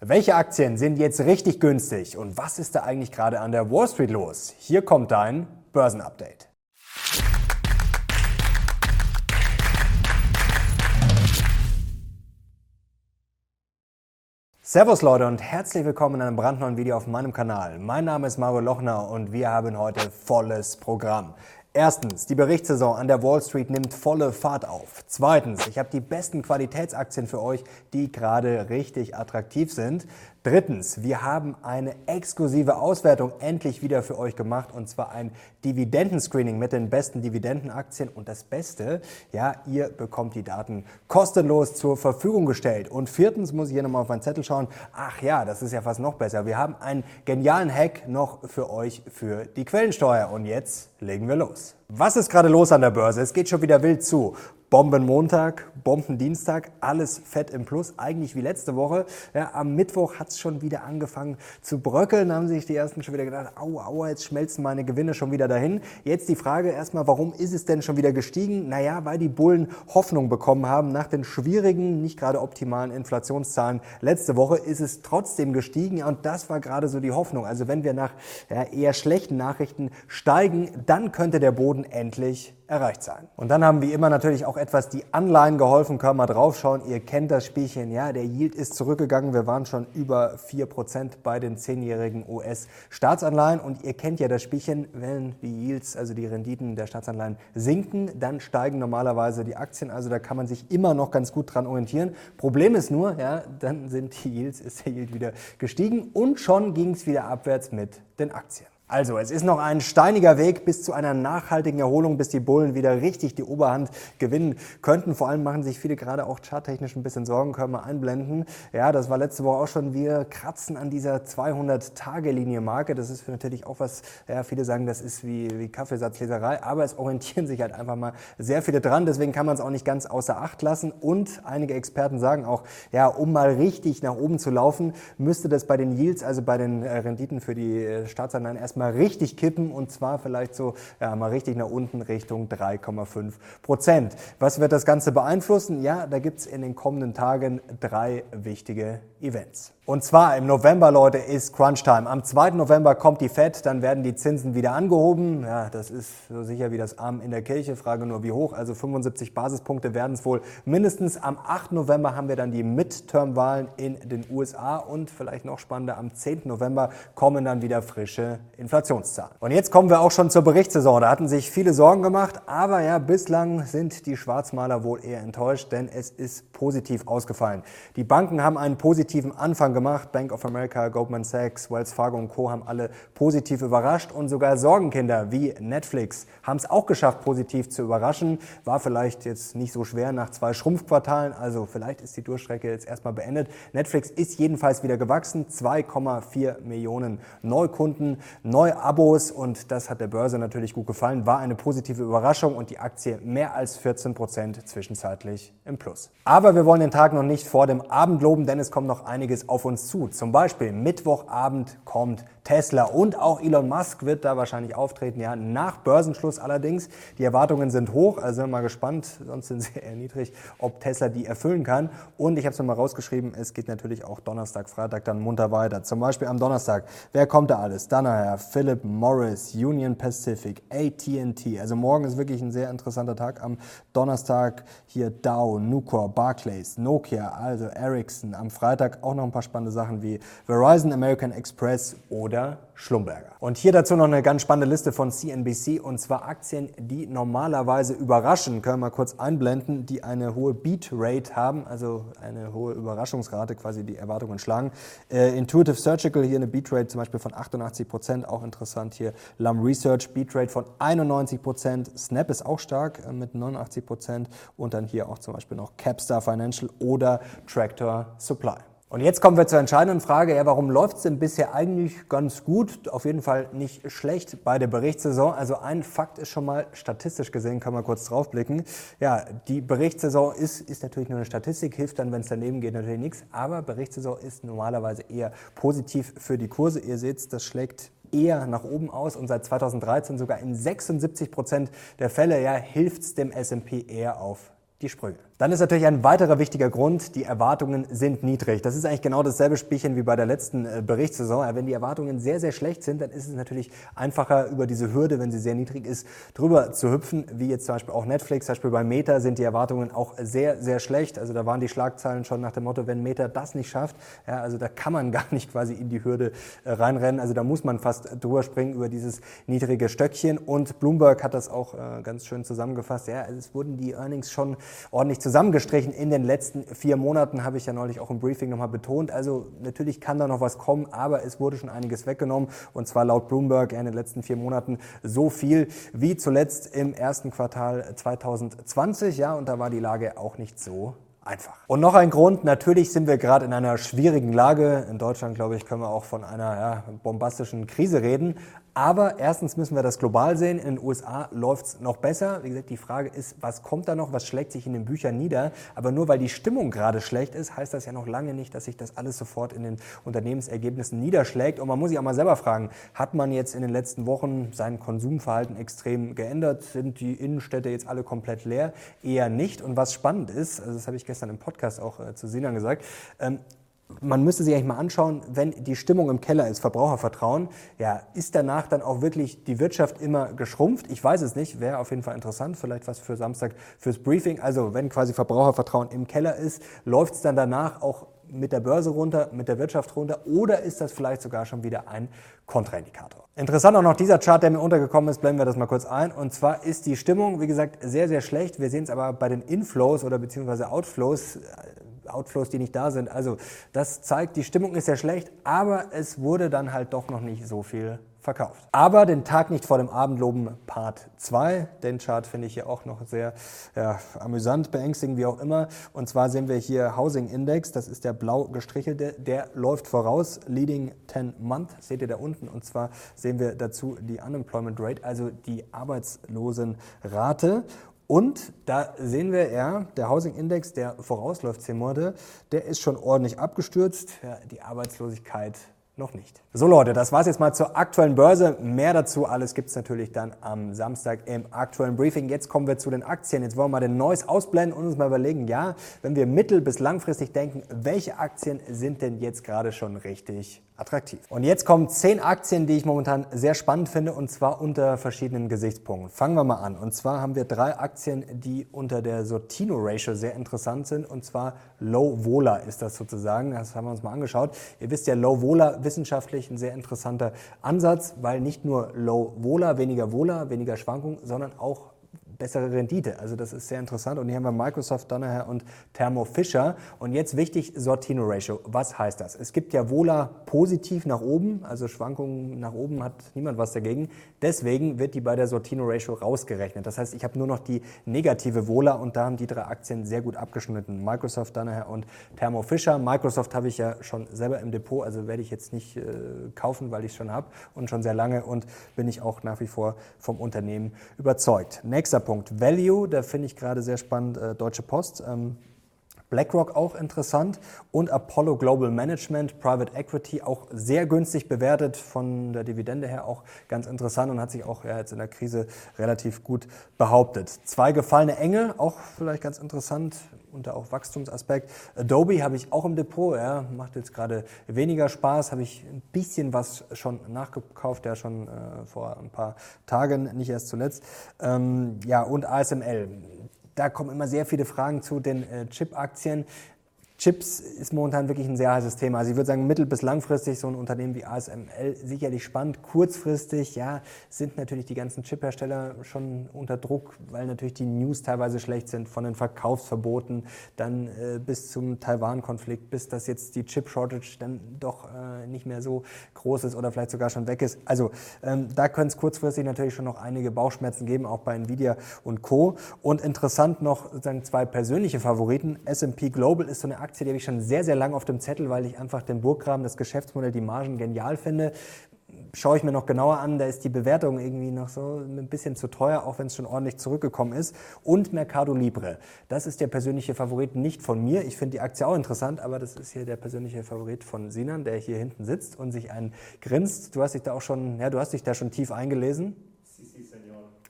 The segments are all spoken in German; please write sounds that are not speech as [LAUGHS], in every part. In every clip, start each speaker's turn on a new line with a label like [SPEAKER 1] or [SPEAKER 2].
[SPEAKER 1] Welche Aktien sind jetzt richtig günstig und was ist da eigentlich gerade an der Wall Street los? Hier kommt dein Börsenupdate. Servus Leute und herzlich willkommen in einem brandneuen Video auf meinem Kanal. Mein Name ist Mario Lochner und wir haben heute volles Programm. Erstens, die Berichtssaison an der Wall Street nimmt volle Fahrt auf. Zweitens, ich habe die besten Qualitätsaktien für euch, die gerade richtig attraktiv sind. Drittens, wir haben eine exklusive Auswertung endlich wieder für euch gemacht und zwar ein Dividendenscreening mit den besten Dividendenaktien und das Beste, ja, ihr bekommt die Daten kostenlos zur Verfügung gestellt. Und viertens muss ich hier nochmal auf meinen Zettel schauen. Ach ja, das ist ja fast noch besser. Wir haben einen genialen Hack noch für euch für die Quellensteuer und jetzt legen wir los. Was ist gerade los an der Börse? Es geht schon wieder wild zu. Bombenmontag, Bombendienstag, alles fett im Plus, eigentlich wie letzte Woche. Ja, am Mittwoch hat es schon wieder angefangen zu bröckeln, haben sich die ersten schon wieder gedacht, au, au, jetzt schmelzen meine Gewinne schon wieder dahin. Jetzt die Frage erstmal, warum ist es denn schon wieder gestiegen? Naja, weil die Bullen Hoffnung bekommen haben. Nach den schwierigen, nicht gerade optimalen Inflationszahlen letzte Woche ist es trotzdem gestiegen und das war gerade so die Hoffnung. Also wenn wir nach ja, eher schlechten Nachrichten steigen, dann könnte der Boden endlich erreicht sein. Und dann haben wie immer natürlich auch etwas die Anleihen geholfen. Können wir mal draufschauen. Ihr kennt das Spielchen. Ja, der Yield ist zurückgegangen. Wir waren schon über 4% bei den 10-jährigen US-Staatsanleihen. Und ihr kennt ja das Spielchen. Wenn die Yields, also die Renditen der Staatsanleihen sinken, dann steigen normalerweise die Aktien. Also da kann man sich immer noch ganz gut dran orientieren. Problem ist nur, ja, dann sind die Yields, ist der Yield wieder gestiegen und schon ging es wieder abwärts mit den Aktien. Also, es ist noch ein steiniger Weg bis zu einer nachhaltigen Erholung, bis die Bullen wieder richtig die Oberhand gewinnen könnten. Vor allem machen sich viele gerade auch charttechnisch ein bisschen Sorgen, können wir einblenden. Ja, das war letzte Woche auch schon. Wir kratzen an dieser 200-Tage-Linie-Marke. Das ist natürlich auch was, ja, viele sagen, das ist wie, wie Kaffeesatzleserei, aber es orientieren sich halt einfach mal sehr viele dran. Deswegen kann man es auch nicht ganz außer Acht lassen. Und einige Experten sagen auch, ja, um mal richtig nach oben zu laufen, müsste das bei den Yields, also bei den äh, Renditen für die äh, Staatsanleihen erstmal mal richtig kippen und zwar vielleicht so ja, mal richtig nach unten Richtung 3,5 Prozent. Was wird das Ganze beeinflussen? Ja, da gibt's in den kommenden Tagen drei wichtige Events. Und zwar im November, Leute, ist Crunch Time. Am 2. November kommt die Fed, dann werden die Zinsen wieder angehoben. Ja, das ist so sicher wie das Arm in der Kirche. Frage nur, wie hoch. Also 75 Basispunkte werden es wohl mindestens. Am 8. November haben wir dann die Midterm-Wahlen in den USA und vielleicht noch spannender, am 10. November kommen dann wieder frische Inflationszahlen. Und jetzt kommen wir auch schon zur Berichtssaison. Da hatten sich viele Sorgen gemacht, aber ja, bislang sind die Schwarzmaler wohl eher enttäuscht, denn es ist positiv ausgefallen. Die Banken haben einen positiven Anfang gemacht. Bank of America, Goldman Sachs, Wells Fargo und Co. haben alle positiv überrascht und sogar Sorgenkinder wie Netflix haben es auch geschafft, positiv zu überraschen. War vielleicht jetzt nicht so schwer nach zwei Schrumpfquartalen, also vielleicht ist die Durchstrecke jetzt erstmal beendet. Netflix ist jedenfalls wieder gewachsen, 2,4 Millionen Neukunden, Neuabos und das hat der Börse natürlich gut gefallen, war eine positive Überraschung und die Aktie mehr als 14 Prozent zwischenzeitlich im Plus. Aber wir wollen den Tag noch nicht vor dem Abend loben, denn es kommt noch einiges auf uns zu. Zum Beispiel Mittwochabend kommt Tesla und auch Elon Musk wird da wahrscheinlich auftreten, ja, nach Börsenschluss allerdings. Die Erwartungen sind hoch, also sind wir mal gespannt, sonst sind sie [LAUGHS] eher niedrig, ob Tesla die erfüllen kann. Und ich habe es nochmal rausgeschrieben, es geht natürlich auch Donnerstag, Freitag dann munter weiter. Zum Beispiel am Donnerstag, wer kommt da alles? Danaher, Philip Morris, Union Pacific, AT&T. Also morgen ist wirklich ein sehr interessanter Tag. Am Donnerstag hier Dow, Nucor, Barclays, Nokia, also Ericsson. Am Freitag auch noch ein paar spannende Sachen wie Verizon, American Express oder wieder Schlumberger. Und hier dazu noch eine ganz spannende Liste von CNBC und zwar Aktien, die normalerweise überraschen, können wir mal kurz einblenden, die eine hohe Beat Rate haben, also eine hohe Überraschungsrate, quasi die Erwartungen schlagen. Äh, Intuitive Surgical hier eine Beat Rate zum Beispiel von 88 Prozent, auch interessant hier. Lum Research Beat Rate von 91 Prozent. Snap ist auch stark äh, mit 89 Prozent und dann hier auch zum Beispiel noch Capstar Financial oder Tractor Supply. Und jetzt kommen wir zur entscheidenden Frage, ja, warum läuft es denn bisher eigentlich ganz gut, auf jeden Fall nicht schlecht bei der Berichtssaison? Also ein Fakt ist schon mal, statistisch gesehen, kann man kurz draufblicken. Ja, die Berichtssaison ist, ist natürlich nur eine Statistik, hilft dann, wenn es daneben geht, natürlich nichts. Aber Berichtssaison ist normalerweise eher positiv für die Kurse. Ihr seht, das schlägt eher nach oben aus und seit 2013 sogar in 76 Prozent der Fälle ja, hilft es dem S&P eher auf die Sprünge. Dann ist natürlich ein weiterer wichtiger Grund, die Erwartungen sind niedrig. Das ist eigentlich genau dasselbe Spielchen wie bei der letzten äh, Berichtssaison. Wenn die Erwartungen sehr, sehr schlecht sind, dann ist es natürlich einfacher, über diese Hürde, wenn sie sehr niedrig ist, drüber zu hüpfen, wie jetzt zum Beispiel auch Netflix. Zum Beispiel bei Meta sind die Erwartungen auch sehr, sehr schlecht. Also da waren die Schlagzeilen schon nach dem Motto, wenn Meta das nicht schafft, ja, also da kann man [LAUGHS] gar nicht quasi in die Hürde äh, reinrennen. Also da muss man fast drüber springen über dieses niedrige Stöckchen. Und Bloomberg hat das auch äh, ganz schön zusammengefasst. Ja, es wurden die Earnings schon ordentlich zusammengestrichen in den letzten vier Monaten, habe ich ja neulich auch im Briefing nochmal betont. Also natürlich kann da noch was kommen, aber es wurde schon einiges weggenommen und zwar laut Bloomberg in den letzten vier Monaten so viel wie zuletzt im ersten Quartal 2020. Ja, und da war die Lage auch nicht so einfach. Und noch ein Grund, natürlich sind wir gerade in einer schwierigen Lage. In Deutschland, glaube ich, können wir auch von einer ja, bombastischen Krise reden. Aber erstens müssen wir das global sehen. In den USA läuft es noch besser. Wie gesagt, die Frage ist, was kommt da noch? Was schlägt sich in den Büchern nieder? Aber nur weil die Stimmung gerade schlecht ist, heißt das ja noch lange nicht, dass sich das alles sofort in den Unternehmensergebnissen niederschlägt. Und man muss sich auch mal selber fragen, hat man jetzt in den letzten Wochen sein Konsumverhalten extrem geändert? Sind die Innenstädte jetzt alle komplett leer? Eher nicht. Und was spannend ist, also das habe ich gestern im Podcast auch äh, zu Sinan gesagt, ähm, man müsste sich eigentlich mal anschauen, wenn die Stimmung im Keller ist, Verbrauchervertrauen, ja, ist danach dann auch wirklich die Wirtschaft immer geschrumpft? Ich weiß es nicht, wäre auf jeden Fall interessant, vielleicht was für Samstag fürs Briefing. Also wenn quasi Verbrauchervertrauen im Keller ist, läuft es dann danach auch mit der Börse runter, mit der Wirtschaft runter oder ist das vielleicht sogar schon wieder ein Kontraindikator? Interessant auch noch dieser Chart, der mir untergekommen ist, blenden wir das mal kurz ein. Und zwar ist die Stimmung, wie gesagt, sehr, sehr schlecht. Wir sehen es aber bei den Inflows oder beziehungsweise Outflows Outflows, die nicht da sind. Also das zeigt, die Stimmung ist sehr schlecht, aber es wurde dann halt doch noch nicht so viel verkauft. Aber den Tag nicht vor dem Abend loben Part 2. Den Chart finde ich hier auch noch sehr ja, amüsant, beängstigend, wie auch immer. Und zwar sehen wir hier Housing Index, das ist der blau gestrichelte, der läuft voraus, Leading 10 Month, seht ihr da unten. Und zwar sehen wir dazu die Unemployment Rate, also die Arbeitslosenrate. Und da sehen wir, ja, der Housing Index, der vorausläuft 10 Monate, der ist schon ordentlich abgestürzt. Ja, die Arbeitslosigkeit noch nicht. So Leute, das war's jetzt mal zur aktuellen Börse. Mehr dazu alles gibt's natürlich dann am Samstag im aktuellen Briefing. Jetzt kommen wir zu den Aktien. Jetzt wollen wir mal den Neues ausblenden und uns mal überlegen, ja, wenn wir mittel- bis langfristig denken, welche Aktien sind denn jetzt gerade schon richtig attraktiv. Und jetzt kommen zehn Aktien, die ich momentan sehr spannend finde und zwar unter verschiedenen Gesichtspunkten. Fangen wir mal an. Und zwar haben wir drei Aktien, die unter der Sortino Ratio sehr interessant sind und zwar Low Vola ist das sozusagen. Das haben wir uns mal angeschaut. Ihr wisst ja, Low Vola wissenschaftlich ein sehr interessanter Ansatz, weil nicht nur Low Vola, weniger Vola, weniger Schwankung, sondern auch bessere Rendite. Also das ist sehr interessant. Und hier haben wir Microsoft, Danaher und Thermo Fisher. Und jetzt wichtig, Sortino Ratio. Was heißt das? Es gibt ja Vola positiv nach oben, also Schwankungen nach oben hat niemand was dagegen. Deswegen wird die bei der Sortino Ratio rausgerechnet. Das heißt, ich habe nur noch die negative Vola und da haben die drei Aktien sehr gut abgeschnitten. Microsoft, Danaher und Thermo Fisher. Microsoft habe ich ja schon selber im Depot, also werde ich jetzt nicht äh, kaufen, weil ich es schon habe und schon sehr lange und bin ich auch nach wie vor vom Unternehmen überzeugt. Nächster Punkt Value, da finde ich gerade sehr spannend äh, Deutsche Post. Ähm, BlackRock auch interessant und Apollo Global Management, Private Equity auch sehr günstig bewertet, von der Dividende her auch ganz interessant und hat sich auch ja, jetzt in der Krise relativ gut behauptet. Zwei gefallene Engel, auch vielleicht ganz interessant unter auch Wachstumsaspekt. Adobe habe ich auch im Depot, ja, macht jetzt gerade weniger Spaß, habe ich ein bisschen was schon nachgekauft, ja schon äh, vor ein paar Tagen, nicht erst zuletzt. Ähm, ja, und ASML. Da kommen immer sehr viele Fragen zu den äh, Chip-Aktien. Chips ist momentan wirklich ein sehr heißes Thema. Also ich würde sagen, mittel- bis langfristig so ein Unternehmen wie ASML sicherlich spannend. Kurzfristig, ja, sind natürlich die ganzen Chiphersteller schon unter Druck, weil natürlich die News teilweise schlecht sind, von den Verkaufsverboten dann äh, bis zum Taiwan-Konflikt, bis das jetzt die Chip-Shortage dann doch äh, nicht mehr so groß ist oder vielleicht sogar schon weg ist. Also ähm, da können es kurzfristig natürlich schon noch einige Bauchschmerzen geben, auch bei Nvidia und Co. Und interessant noch sozusagen zwei persönliche Favoriten. S&P Global ist so eine Aktie, die habe ich schon sehr, sehr lange auf dem Zettel, weil ich einfach den Burggraben, das Geschäftsmodell, die Margen genial finde. Schaue ich mir noch genauer an, da ist die Bewertung irgendwie noch so ein bisschen zu teuer, auch wenn es schon ordentlich zurückgekommen ist. Und Mercado Libre. Das ist der persönliche Favorit nicht von mir. Ich finde die Aktie auch interessant, aber das ist hier der persönliche Favorit von Sinan, der hier hinten sitzt und sich einen grinst. Du hast dich da auch schon, ja, du hast dich da schon tief eingelesen.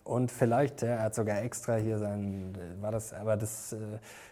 [SPEAKER 1] Und vielleicht, er hat sogar extra hier sein, war das, aber das äh,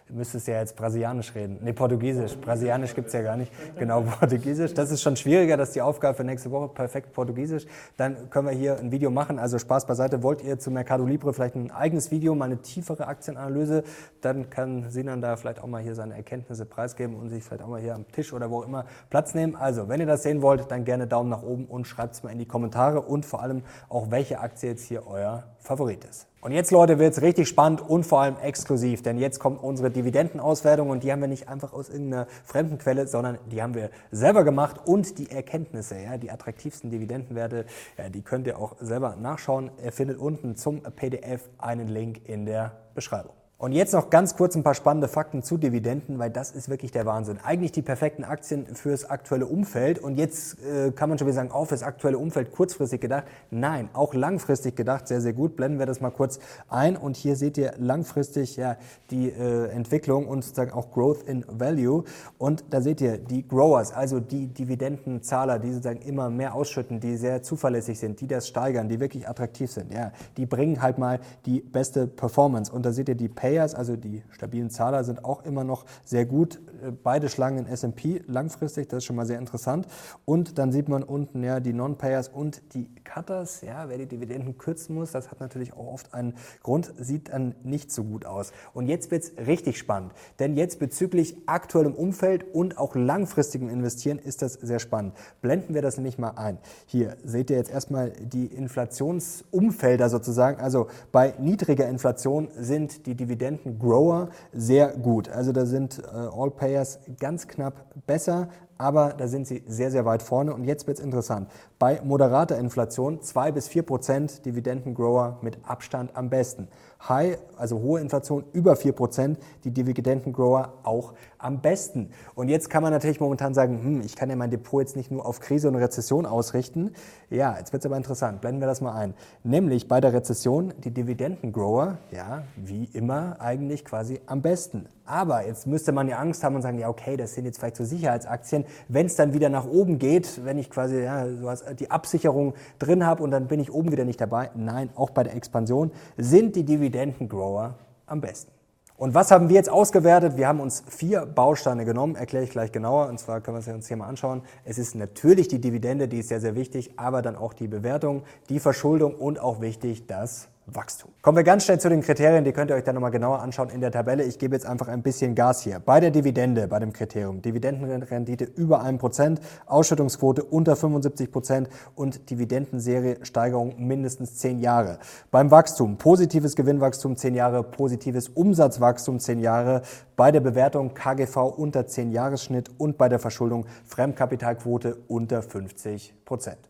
[SPEAKER 1] müsstest ja jetzt Brasilianisch reden. Nee, Portugiesisch. Brasilianisch gibt es ja gar nicht. [LAUGHS] Genau, Portugiesisch. Das ist schon schwieriger, das ist die Aufgabe für nächste Woche. Perfekt Portugiesisch. Dann können wir hier ein Video machen. Also Spaß beiseite. Wollt ihr zu Mercado Libre vielleicht ein eigenes Video, mal eine tiefere Aktienanalyse? Dann kann Sinan da vielleicht auch mal hier seine Erkenntnisse preisgeben und sich vielleicht auch mal hier am Tisch oder wo immer Platz nehmen. Also, wenn ihr das sehen wollt, dann gerne Daumen nach oben und schreibt es mal in die Kommentare und vor allem auch, welche Aktie jetzt hier euer Favorit ist. Und jetzt, Leute, wird es richtig spannend und vor allem exklusiv, denn jetzt kommt unsere Dividendenauswertung und die haben wir nicht einfach aus irgendeiner fremden Quelle, sondern die haben wir selber gemacht und die Erkenntnisse, ja, die attraktivsten Dividendenwerte, ja, die könnt ihr auch selber nachschauen. Ihr findet unten zum PDF einen Link in der Beschreibung. Und jetzt noch ganz kurz ein paar spannende Fakten zu Dividenden, weil das ist wirklich der Wahnsinn. Eigentlich die perfekten Aktien fürs aktuelle Umfeld. Und jetzt äh, kann man schon wieder sagen, auch fürs aktuelle Umfeld kurzfristig gedacht. Nein, auch langfristig gedacht, sehr, sehr gut. Blenden wir das mal kurz ein. Und hier seht ihr langfristig ja die äh, Entwicklung und sozusagen auch Growth in Value. Und da seht ihr die Growers, also die Dividendenzahler, die sozusagen immer mehr ausschütten, die sehr zuverlässig sind, die das steigern, die wirklich attraktiv sind. Ja, die bringen halt mal die beste Performance. Und da seht ihr die Pay Payers, also die stabilen Zahler, sind auch immer noch sehr gut. Äh, beide schlagen in S&P langfristig, das ist schon mal sehr interessant. Und dann sieht man unten ja die Non-Payers und die Cutters. Ja, wer die Dividenden kürzen muss, das hat natürlich auch oft einen Grund, sieht dann nicht so gut aus. Und jetzt wird es richtig spannend, denn jetzt bezüglich aktuellem Umfeld und auch langfristigem Investieren ist das sehr spannend. Blenden wir das nämlich mal ein. Hier seht ihr jetzt erstmal die Inflationsumfelder sozusagen. Also bei niedriger Inflation sind die Dividenden Dividenden-Grower sehr gut. Also da sind äh, All Payers ganz knapp besser, aber da sind sie sehr, sehr weit vorne. Und jetzt wird es interessant. Bei moderater Inflation 2 bis 4 Prozent Dividendengrower mit Abstand am besten. High, also hohe Inflation über 4 Prozent, die Dividendengrower auch am besten. Und jetzt kann man natürlich momentan sagen, hm, ich kann ja mein Depot jetzt nicht nur auf Krise und Rezession ausrichten. Ja, jetzt wird es aber interessant. Blenden wir das mal ein. Nämlich bei der Rezession die Dividendengrower, ja, wie immer eigentlich quasi am besten. Aber jetzt müsste man ja Angst haben und sagen, ja, okay, das sind jetzt vielleicht so Sicherheitsaktien. Wenn es dann wieder nach oben geht, wenn ich quasi ja, sowas die Absicherung drin habe und dann bin ich oben wieder nicht dabei. Nein, auch bei der Expansion sind die Dividendengrower am besten. Und was haben wir jetzt ausgewertet? Wir haben uns vier Bausteine genommen, erkläre ich gleich genauer. Und zwar können wir uns hier mal anschauen. Es ist natürlich die Dividende, die ist sehr, sehr wichtig, aber dann auch die Bewertung, die Verschuldung und auch wichtig das Wachstum. Kommen wir ganz schnell zu den Kriterien, die könnt ihr euch dann nochmal genauer anschauen in der Tabelle. Ich gebe jetzt einfach ein bisschen Gas hier. Bei der Dividende, bei dem Kriterium, Dividendenrendite über 1%, Ausschüttungsquote unter 75% und Dividendenserie Steigerung mindestens 10 Jahre. Beim Wachstum, positives Gewinnwachstum 10 Jahre, positives Umsatzwachstum 10 Jahre, bei der Bewertung KGV unter 10 Jahresschnitt und bei der Verschuldung Fremdkapitalquote unter 50%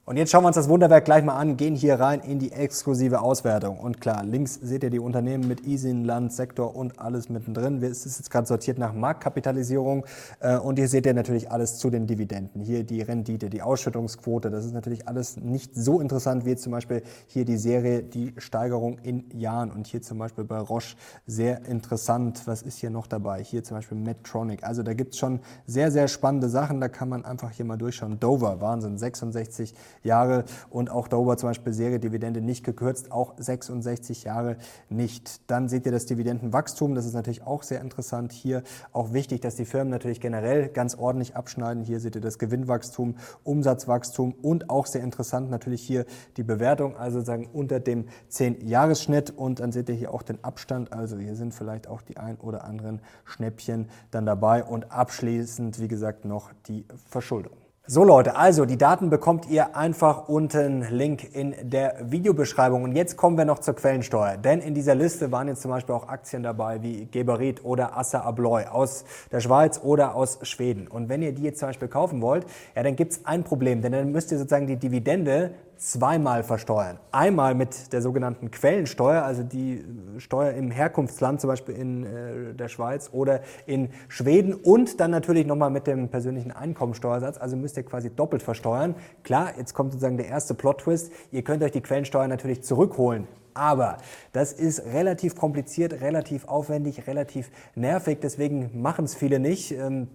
[SPEAKER 1] Und jetzt schauen wir uns das Wunderwerk gleich mal an, gehen hier rein in die exklusive Auswertung. Und klar, links seht ihr die Unternehmen mit Isin, Land, Sektor und alles mittendrin. Es ist jetzt gerade sortiert nach Marktkapitalisierung. Äh, und hier seht ihr natürlich alles zu den Dividenden. Hier die Rendite, die Ausschüttungsquote. Das ist natürlich alles nicht so interessant wie zum Beispiel hier die Serie, die Steigerung in Jahren. Und hier zum Beispiel bei Roche sehr interessant. Was ist hier noch dabei? Hier zum Beispiel Medtronic. Also da gibt es schon sehr, sehr spannende Sachen. Da kann man einfach hier mal durchschauen. Dover, Wahnsinn, 66 Jahre. Und auch Dover zum Beispiel Serie Dividende nicht gekürzt. Auch 66 68 Jahre nicht. Dann seht ihr das Dividendenwachstum, das ist natürlich auch sehr interessant. Hier auch wichtig, dass die Firmen natürlich generell ganz ordentlich abschneiden. Hier seht ihr das Gewinnwachstum, Umsatzwachstum und auch sehr interessant natürlich hier die Bewertung, also sagen unter dem 10-Jahres-Schnitt und dann seht ihr hier auch den Abstand, also hier sind vielleicht auch die ein oder anderen Schnäppchen dann dabei und abschließend, wie gesagt, noch die Verschuldung. So Leute, also die Daten bekommt ihr einfach unten Link in der Videobeschreibung. Und jetzt kommen wir noch zur Quellensteuer. Denn in dieser Liste waren jetzt zum Beispiel auch Aktien dabei wie Geberit oder Assa Abloy aus der Schweiz oder aus Schweden. Und wenn ihr die jetzt zum Beispiel kaufen wollt, ja, dann gibt's ein Problem. Denn dann müsst ihr sozusagen die Dividende zweimal versteuern. Einmal mit der sogenannten Quellensteuer, also die Steuer im Herkunftsland, zum Beispiel in äh, der Schweiz oder in Schweden und dann natürlich nochmal mit dem persönlichen Einkommensteuersatz. Also müsst ihr quasi doppelt versteuern. Klar, jetzt kommt sozusagen der erste Plot-Twist. Ihr könnt euch die Quellensteuer natürlich zurückholen. Aber das ist relativ kompliziert, relativ aufwendig, relativ nervig. Deswegen machen es viele nicht. Ähm,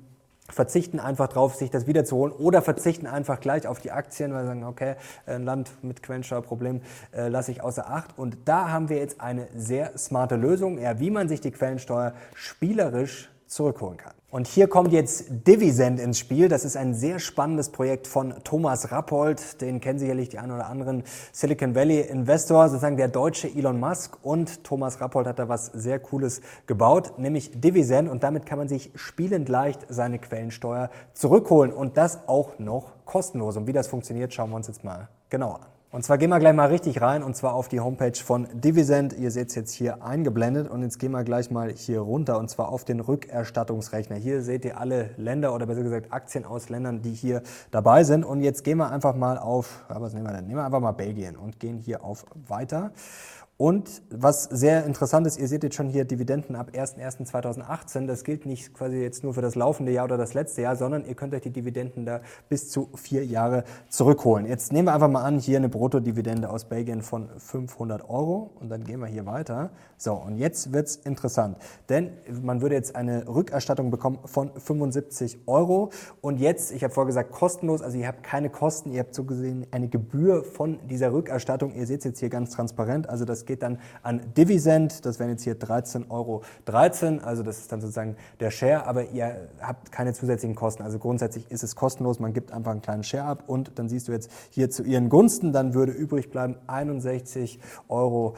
[SPEAKER 1] verzichten einfach drauf, sich das wiederzuholen oder verzichten einfach gleich auf die Aktien, weil sie sagen, okay, ein Land mit Quellensteuerproblem äh, lasse ich außer Acht. Und da haben wir jetzt eine sehr smarte Lösung, ja, wie man sich die Quellensteuer spielerisch zurückholen kann. Und hier kommt jetzt Divisend ins Spiel. Das ist ein sehr spannendes Projekt von Thomas Rappold. Den kennen sicherlich die einen oder anderen Silicon Valley Investor, sozusagen der deutsche Elon Musk. Und Thomas Rappold hat da was sehr Cooles gebaut, nämlich Divisend. Und damit kann man sich spielend leicht seine Quellensteuer zurückholen. Und das auch noch kostenlos. Und wie das funktioniert, schauen wir uns jetzt mal genauer an. Und zwar gehen wir gleich mal richtig rein und zwar auf die Homepage von Divisend. Ihr seht es jetzt hier eingeblendet und jetzt gehen wir gleich mal hier runter und zwar auf den Rückerstattungsrechner. Hier seht ihr alle Länder oder besser gesagt Aktien aus Ländern, die hier dabei sind. Und jetzt gehen wir einfach mal auf, was nehmen wir denn? Nehmen wir einfach mal Belgien und gehen hier auf Weiter. Und was sehr interessant ist, ihr seht jetzt schon hier Dividenden ab 01.01.2018. Das gilt nicht quasi jetzt nur für das laufende Jahr oder das letzte Jahr, sondern ihr könnt euch die Dividenden da bis zu vier Jahre zurückholen. Jetzt nehmen wir einfach mal an, hier eine Bruttodividende aus Belgien von 500 Euro und dann gehen wir hier weiter. So, und jetzt wird's interessant, denn man würde jetzt eine Rückerstattung bekommen von 75 Euro und jetzt, ich habe vorher gesagt, kostenlos, also ihr habt keine Kosten, ihr habt so gesehen eine Gebühr von dieser Rückerstattung. Ihr seht es jetzt hier ganz transparent, also das geht geht dann an Divisend, das wären jetzt hier 13,13 Euro, also das ist dann sozusagen der Share, aber ihr habt keine zusätzlichen Kosten. Also grundsätzlich ist es kostenlos, man gibt einfach einen kleinen Share ab und dann siehst du jetzt hier zu ihren Gunsten, dann würde übrig bleiben 61,88 Euro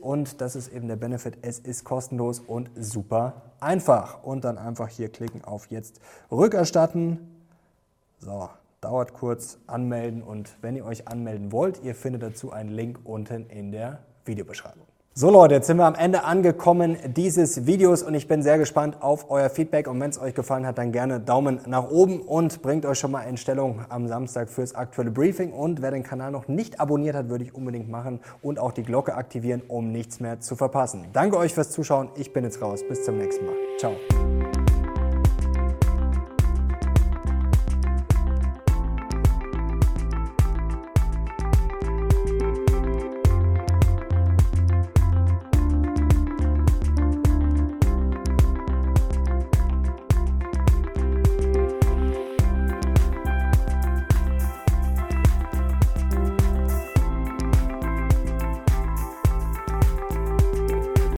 [SPEAKER 1] und das ist eben der Benefit, es ist kostenlos und super einfach. Und dann einfach hier klicken auf jetzt rückerstatten. So, dauert kurz, anmelden und wenn ihr euch anmelden wollt, ihr findet dazu einen Link unten in der Videobeschreibung. So Leute, jetzt sind wir am Ende angekommen dieses Videos und ich bin sehr gespannt auf euer Feedback und wenn es euch gefallen hat, dann gerne Daumen nach oben und bringt euch schon mal in Stellung am Samstag fürs aktuelle Briefing und wer den Kanal noch nicht abonniert hat, würde ich unbedingt machen und auch die Glocke aktivieren, um nichts mehr zu verpassen. Danke euch fürs Zuschauen, ich bin jetzt raus, bis zum nächsten Mal. Ciao.